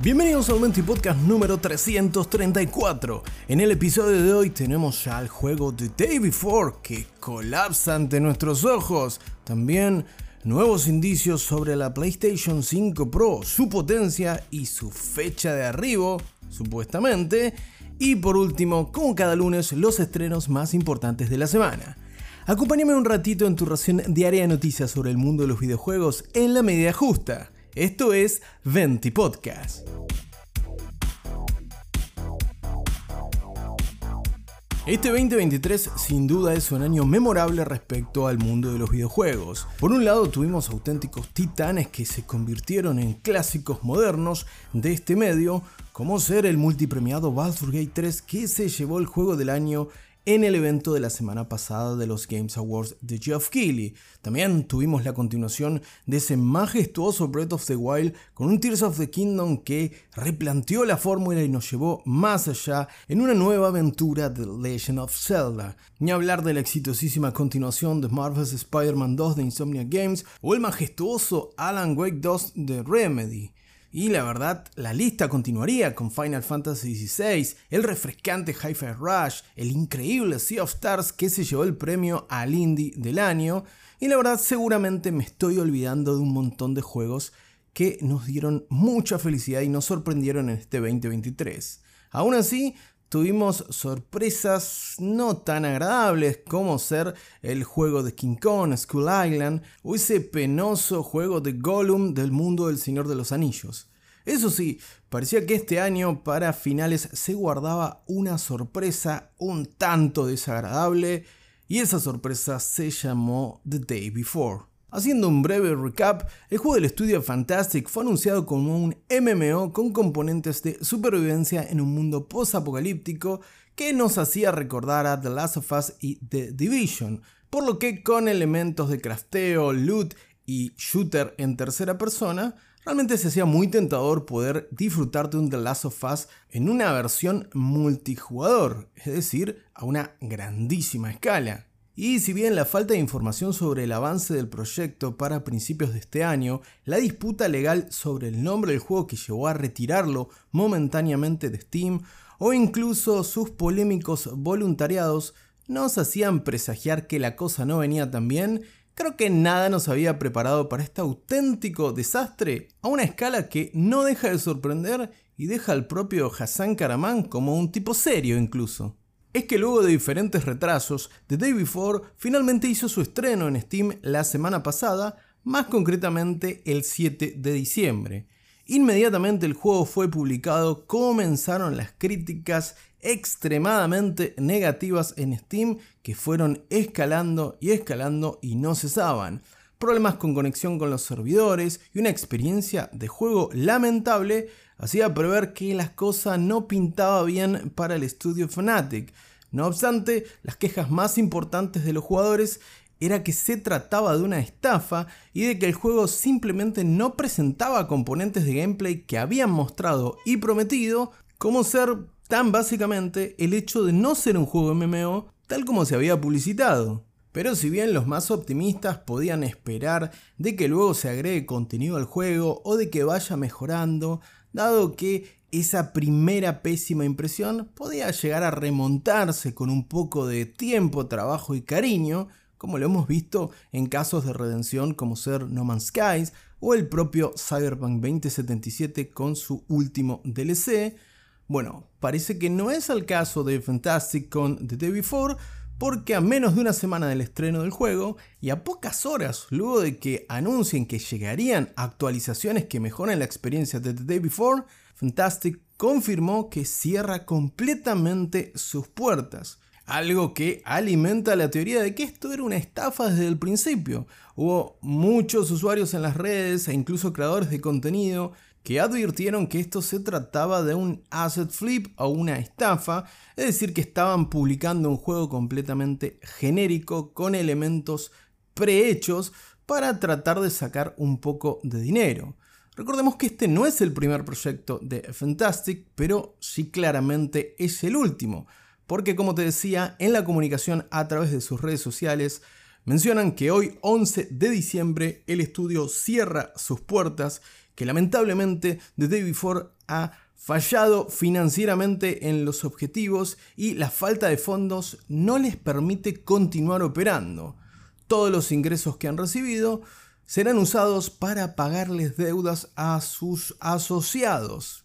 Bienvenidos al Menti Podcast número 334. En el episodio de hoy tenemos ya el juego The Day Before que colapsa ante nuestros ojos. También nuevos indicios sobre la PlayStation 5 Pro, su potencia y su fecha de arribo, supuestamente. Y por último, como cada lunes, los estrenos más importantes de la semana. Acompáñame un ratito en tu ración diaria de noticias sobre el mundo de los videojuegos en la medida justa. Esto es Venti Podcast. Este 2023 sin duda es un año memorable respecto al mundo de los videojuegos. Por un lado tuvimos auténticos titanes que se convirtieron en clásicos modernos de este medio, como ser el multipremiado Baldur's Gate 3 que se llevó el juego del año en el evento de la semana pasada de los Games Awards de Geoff Keighley. También tuvimos la continuación de ese majestuoso Breath of the Wild con un Tears of the Kingdom que replanteó la fórmula y nos llevó más allá en una nueva aventura de Legend of Zelda. Ni hablar de la exitosísima continuación de Marvel's Spider-Man 2 de Insomnia Games o el majestuoso Alan Wake 2 de Remedy. Y la verdad, la lista continuaría con Final Fantasy XVI, el refrescante Hi-Fi Rush, el increíble Sea of Stars que se llevó el premio al Indie del año, y la verdad seguramente me estoy olvidando de un montón de juegos que nos dieron mucha felicidad y nos sorprendieron en este 2023. Aún así, tuvimos sorpresas no tan agradables como ser el juego de King Kong, Skull Island o ese penoso juego de Gollum del mundo del Señor de los Anillos. Eso sí, parecía que este año para finales se guardaba una sorpresa un tanto desagradable y esa sorpresa se llamó The Day Before. Haciendo un breve recap, el juego del estudio Fantastic fue anunciado como un MMO con componentes de supervivencia en un mundo post-apocalíptico que nos hacía recordar a The Last of Us y The Division, por lo que con elementos de crafteo, loot y shooter en tercera persona, realmente se hacía muy tentador poder disfrutar de un The Last of Us en una versión multijugador, es decir, a una grandísima escala. Y si bien la falta de información sobre el avance del proyecto para principios de este año, la disputa legal sobre el nombre del juego que llevó a retirarlo momentáneamente de Steam, o incluso sus polémicos voluntariados, nos hacían presagiar que la cosa no venía tan bien, creo que nada nos había preparado para este auténtico desastre a una escala que no deja de sorprender y deja al propio Hassan Karaman como un tipo serio incluso es que luego de diferentes retrasos, The Day Before finalmente hizo su estreno en Steam la semana pasada, más concretamente el 7 de diciembre. Inmediatamente el juego fue publicado, comenzaron las críticas extremadamente negativas en Steam que fueron escalando y escalando y no cesaban. Problemas con conexión con los servidores y una experiencia de juego lamentable hacía prever que las cosas no pintaba bien para el estudio Fnatic. No obstante, las quejas más importantes de los jugadores era que se trataba de una estafa y de que el juego simplemente no presentaba componentes de gameplay que habían mostrado y prometido, como ser tan básicamente el hecho de no ser un juego MMO tal como se había publicitado. Pero si bien los más optimistas podían esperar de que luego se agregue contenido al juego o de que vaya mejorando, dado que esa primera pésima impresión podía llegar a remontarse con un poco de tiempo, trabajo y cariño, como lo hemos visto en casos de redención como ser No Man's Skies o el propio Cyberpunk 2077 con su último DLC. Bueno, parece que no es el caso de Fantastic con The Day Before, porque a menos de una semana del estreno del juego y a pocas horas luego de que anuncien que llegarían actualizaciones que mejoren la experiencia de The Day Before, Fantastic confirmó que cierra completamente sus puertas. Algo que alimenta la teoría de que esto era una estafa desde el principio. Hubo muchos usuarios en las redes e incluso creadores de contenido que advirtieron que esto se trataba de un asset flip o una estafa, es decir, que estaban publicando un juego completamente genérico con elementos prehechos para tratar de sacar un poco de dinero. Recordemos que este no es el primer proyecto de Fantastic, pero sí claramente es el último, porque como te decía, en la comunicación a través de sus redes sociales, mencionan que hoy 11 de diciembre el estudio cierra sus puertas que lamentablemente The Day Before ha fallado financieramente en los objetivos y la falta de fondos no les permite continuar operando. Todos los ingresos que han recibido serán usados para pagarles deudas a sus asociados.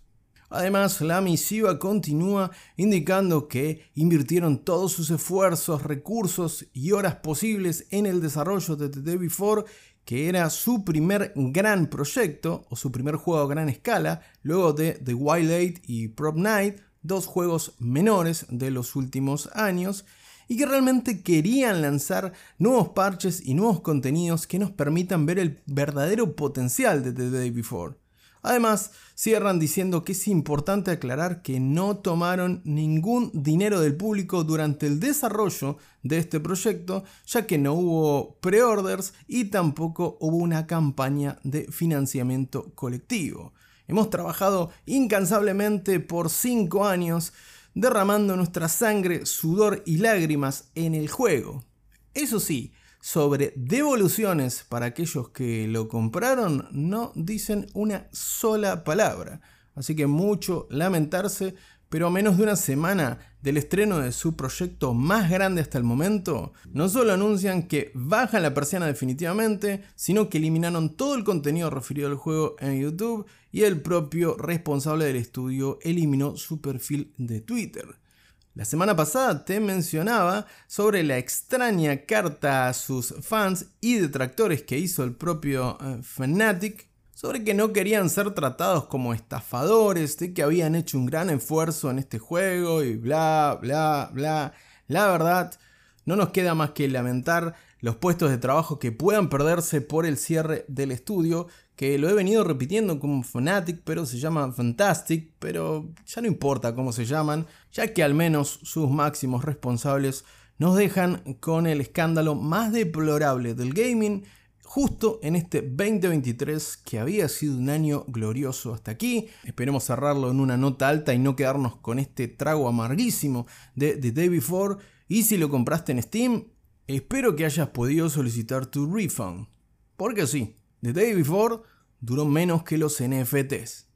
Además, la misiva continúa indicando que invirtieron todos sus esfuerzos, recursos y horas posibles en el desarrollo de The Day Before, que era su primer gran proyecto o su primer juego a gran escala, luego de The Wild Eight y Prop Night, dos juegos menores de los últimos años, y que realmente querían lanzar nuevos parches y nuevos contenidos que nos permitan ver el verdadero potencial de The Day Before. Además, cierran diciendo que es importante aclarar que no tomaron ningún dinero del público durante el desarrollo de este proyecto, ya que no hubo pre-orders y tampoco hubo una campaña de financiamiento colectivo. Hemos trabajado incansablemente por 5 años derramando nuestra sangre, sudor y lágrimas en el juego. Eso sí, sobre devoluciones para aquellos que lo compraron no dicen una sola palabra. Así que mucho lamentarse, pero a menos de una semana del estreno de su proyecto más grande hasta el momento, no solo anuncian que bajan la persiana definitivamente, sino que eliminaron todo el contenido referido al juego en YouTube y el propio responsable del estudio eliminó su perfil de Twitter. La semana pasada te mencionaba sobre la extraña carta a sus fans y detractores que hizo el propio eh, Fnatic sobre que no querían ser tratados como estafadores, de que habían hecho un gran esfuerzo en este juego y bla, bla, bla. La verdad, no nos queda más que lamentar los puestos de trabajo que puedan perderse por el cierre del estudio, que lo he venido repitiendo como Fnatic, pero se llama Fantastic, pero ya no importa cómo se llaman, ya que al menos sus máximos responsables nos dejan con el escándalo más deplorable del gaming justo en este 2023 que había sido un año glorioso hasta aquí. Esperemos cerrarlo en una nota alta y no quedarnos con este trago amarguísimo de The Day Before. Y si lo compraste en Steam, espero que hayas podido solicitar tu refund. Porque sí, The Day Before duró menos que los NFTs.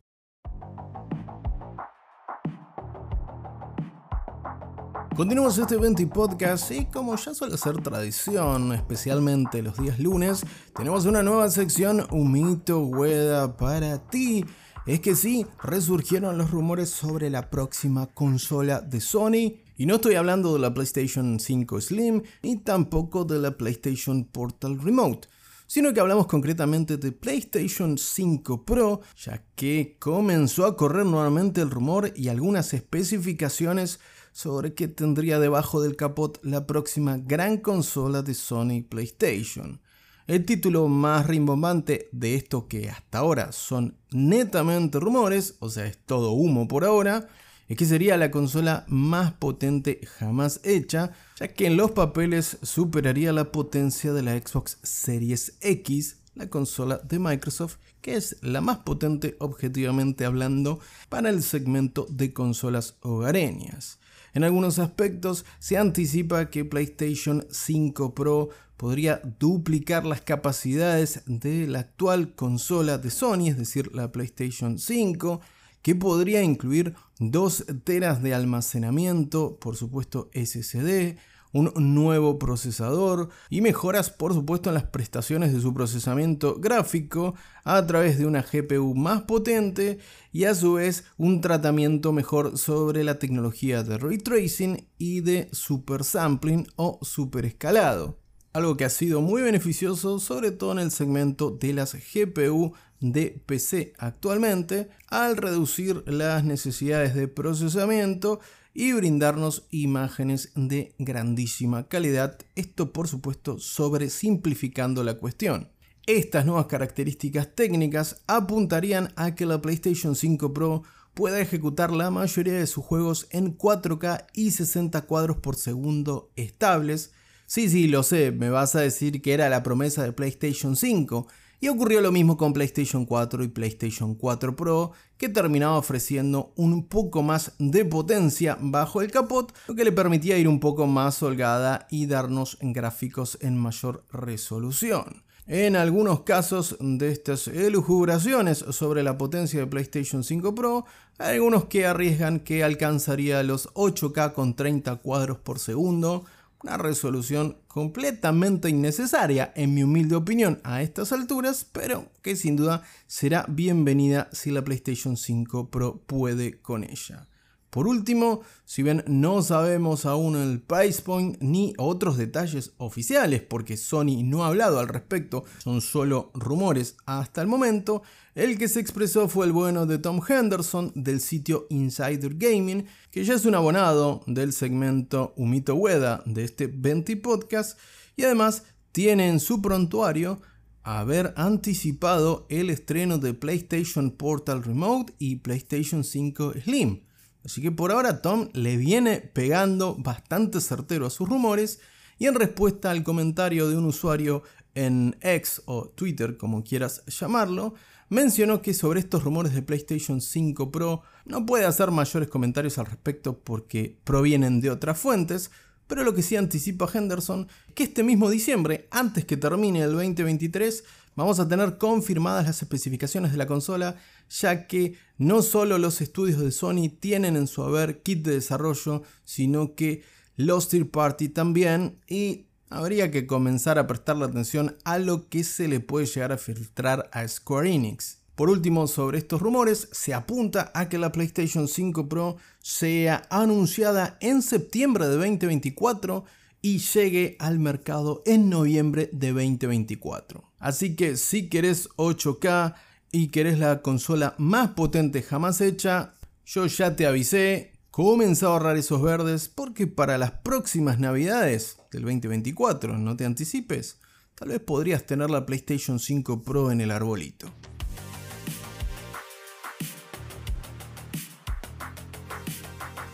Continuamos este evento y podcast y como ya suele ser tradición, especialmente los días lunes, tenemos una nueva sección Un mito Hueda para ti. Es que sí, resurgieron los rumores sobre la próxima consola de Sony. Y no estoy hablando de la PlayStation 5 Slim ni tampoco de la PlayStation Portal Remote sino que hablamos concretamente de PlayStation 5 Pro, ya que comenzó a correr nuevamente el rumor y algunas especificaciones sobre qué tendría debajo del capot la próxima gran consola de Sony PlayStation. El título más rimbombante de esto que hasta ahora son netamente rumores, o sea, es todo humo por ahora, es que sería la consola más potente jamás hecha, ya que en los papeles superaría la potencia de la Xbox Series X, la consola de Microsoft, que es la más potente objetivamente hablando para el segmento de consolas hogareñas. En algunos aspectos se anticipa que PlayStation 5 Pro podría duplicar las capacidades de la actual consola de Sony, es decir, la PlayStation 5, que podría incluir 2 teras de almacenamiento, por supuesto SSD, un nuevo procesador y mejoras por supuesto en las prestaciones de su procesamiento gráfico a través de una GPU más potente y a su vez un tratamiento mejor sobre la tecnología de ray tracing y de super sampling o super escalado. Algo que ha sido muy beneficioso sobre todo en el segmento de las GPU de PC actualmente al reducir las necesidades de procesamiento y brindarnos imágenes de grandísima calidad, esto por supuesto sobre simplificando la cuestión. Estas nuevas características técnicas apuntarían a que la PlayStation 5 Pro pueda ejecutar la mayoría de sus juegos en 4K y 60 cuadros por segundo estables. Sí, sí, lo sé, me vas a decir que era la promesa de PlayStation 5, y ocurrió lo mismo con PlayStation 4 y PlayStation 4 Pro, que terminaba ofreciendo un poco más de potencia bajo el capot, lo que le permitía ir un poco más holgada y darnos gráficos en mayor resolución. En algunos casos de estas elucubraciones sobre la potencia de PlayStation 5 Pro, hay algunos que arriesgan que alcanzaría los 8K con 30 cuadros por segundo, una resolución completamente innecesaria en mi humilde opinión a estas alturas, pero que sin duda será bienvenida si la PlayStation 5 Pro puede con ella. Por último, si bien no sabemos aún el price point ni otros detalles oficiales, porque Sony no ha hablado al respecto, son solo rumores hasta el momento, el que se expresó fue el bueno de Tom Henderson del sitio Insider Gaming, que ya es un abonado del segmento Humito Weda de este 20 podcast y además tiene en su prontuario haber anticipado el estreno de PlayStation Portal Remote y PlayStation 5 Slim. Así que por ahora Tom le viene pegando bastante certero a sus rumores y en respuesta al comentario de un usuario en X o Twitter, como quieras llamarlo, mencionó que sobre estos rumores de PlayStation 5 Pro no puede hacer mayores comentarios al respecto porque provienen de otras fuentes, pero lo que sí anticipa Henderson que este mismo diciembre, antes que termine el 2023, vamos a tener confirmadas las especificaciones de la consola, ya que no solo los estudios de Sony tienen en su haber kit de desarrollo, sino que los third party también, y habría que comenzar a prestarle atención a lo que se le puede llegar a filtrar a Square Enix. Por último, sobre estos rumores, se apunta a que la PlayStation 5 Pro sea anunciada en septiembre de 2024 y llegue al mercado en noviembre de 2024. Así que si querés 8K y querés la consola más potente jamás hecha, yo ya te avisé, comienza a ahorrar esos verdes porque para las próximas navidades del 2024, no te anticipes, tal vez podrías tener la PlayStation 5 Pro en el arbolito.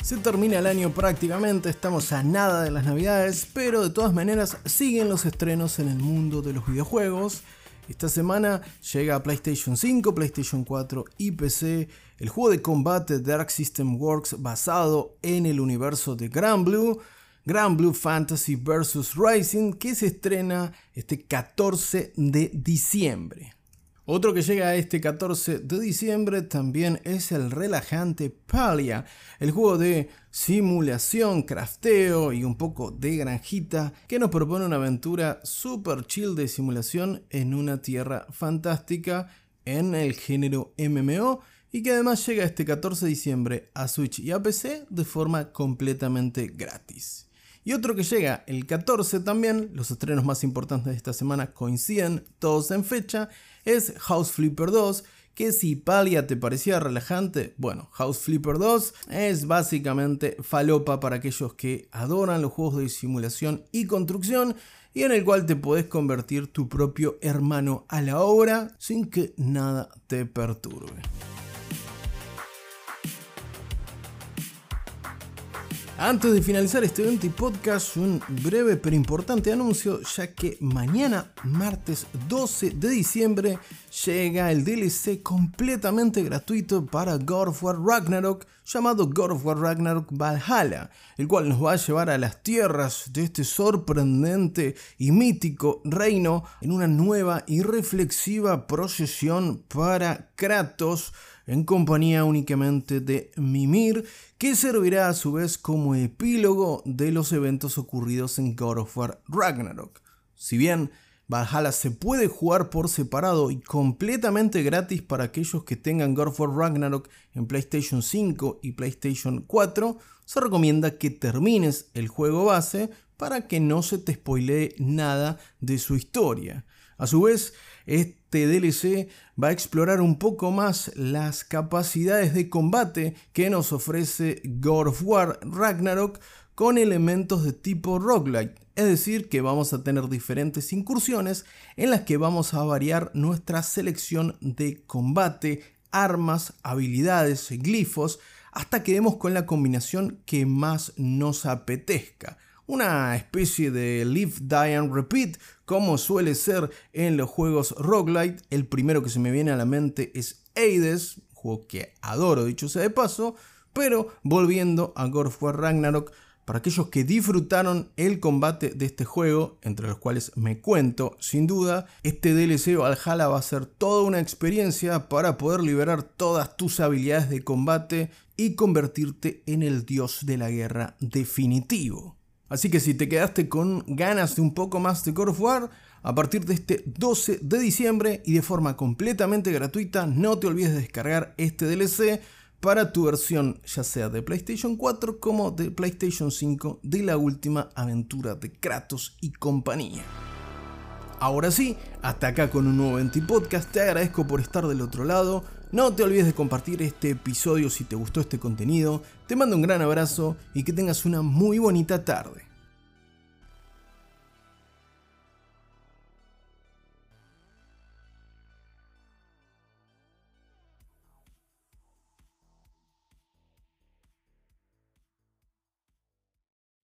Se termina el año prácticamente, estamos a nada de las navidades, pero de todas maneras siguen los estrenos en el mundo de los videojuegos. Esta semana llega a PlayStation 5, PlayStation 4 y PC el juego de combate Dark System Works basado en el universo de Grand Blue, Grand Blue Fantasy vs. Rising, que se estrena este 14 de diciembre. Otro que llega este 14 de diciembre también es el relajante Palia, el juego de simulación, crafteo y un poco de granjita que nos propone una aventura super chill de simulación en una tierra fantástica en el género MMO y que además llega este 14 de diciembre a Switch y a PC de forma completamente gratis. Y otro que llega el 14 también, los estrenos más importantes de esta semana coinciden todos en fecha, es House Flipper 2, que si Palia te parecía relajante, bueno, House Flipper 2 es básicamente falopa para aquellos que adoran los juegos de simulación y construcción y en el cual te puedes convertir tu propio hermano a la obra sin que nada te perturbe. Antes de finalizar este 20 podcast, un breve pero importante anuncio, ya que mañana, martes 12 de diciembre, llega el DLC completamente gratuito para God of War Ragnarok, llamado God of War Ragnarok Valhalla, el cual nos va a llevar a las tierras de este sorprendente y mítico reino en una nueva y reflexiva procesión para Kratos en compañía únicamente de Mimir, que servirá a su vez como epílogo de los eventos ocurridos en God of War Ragnarok. Si bien Valhalla se puede jugar por separado y completamente gratis para aquellos que tengan God of War Ragnarok en PlayStation 5 y PlayStation 4, se recomienda que termines el juego base para que no se te spoilee nada de su historia. A su vez, este DLC va a explorar un poco más las capacidades de combate que nos ofrece God of War Ragnarok con elementos de tipo roguelite, es decir, que vamos a tener diferentes incursiones en las que vamos a variar nuestra selección de combate, armas, habilidades, glifos, hasta que demos con la combinación que más nos apetezca una especie de Live, Die and Repeat, como suele ser en los juegos roguelite. El primero que se me viene a la mente es Hades, juego que adoro, dicho sea de paso. Pero volviendo a God of War Ragnarok, para aquellos que disfrutaron el combate de este juego, entre los cuales me cuento, sin duda, este DLC Valhalla va a ser toda una experiencia para poder liberar todas tus habilidades de combate y convertirte en el dios de la guerra definitivo. Así que si te quedaste con ganas de un poco más de God of War, a partir de este 12 de diciembre y de forma completamente gratuita, no te olvides de descargar este DLC para tu versión ya sea de PlayStation 4 como de PlayStation 5 de la última aventura de Kratos y compañía. Ahora sí, hasta acá con un nuevo Venti Podcast, te agradezco por estar del otro lado, no te olvides de compartir este episodio si te gustó este contenido, te mando un gran abrazo y que tengas una muy bonita tarde.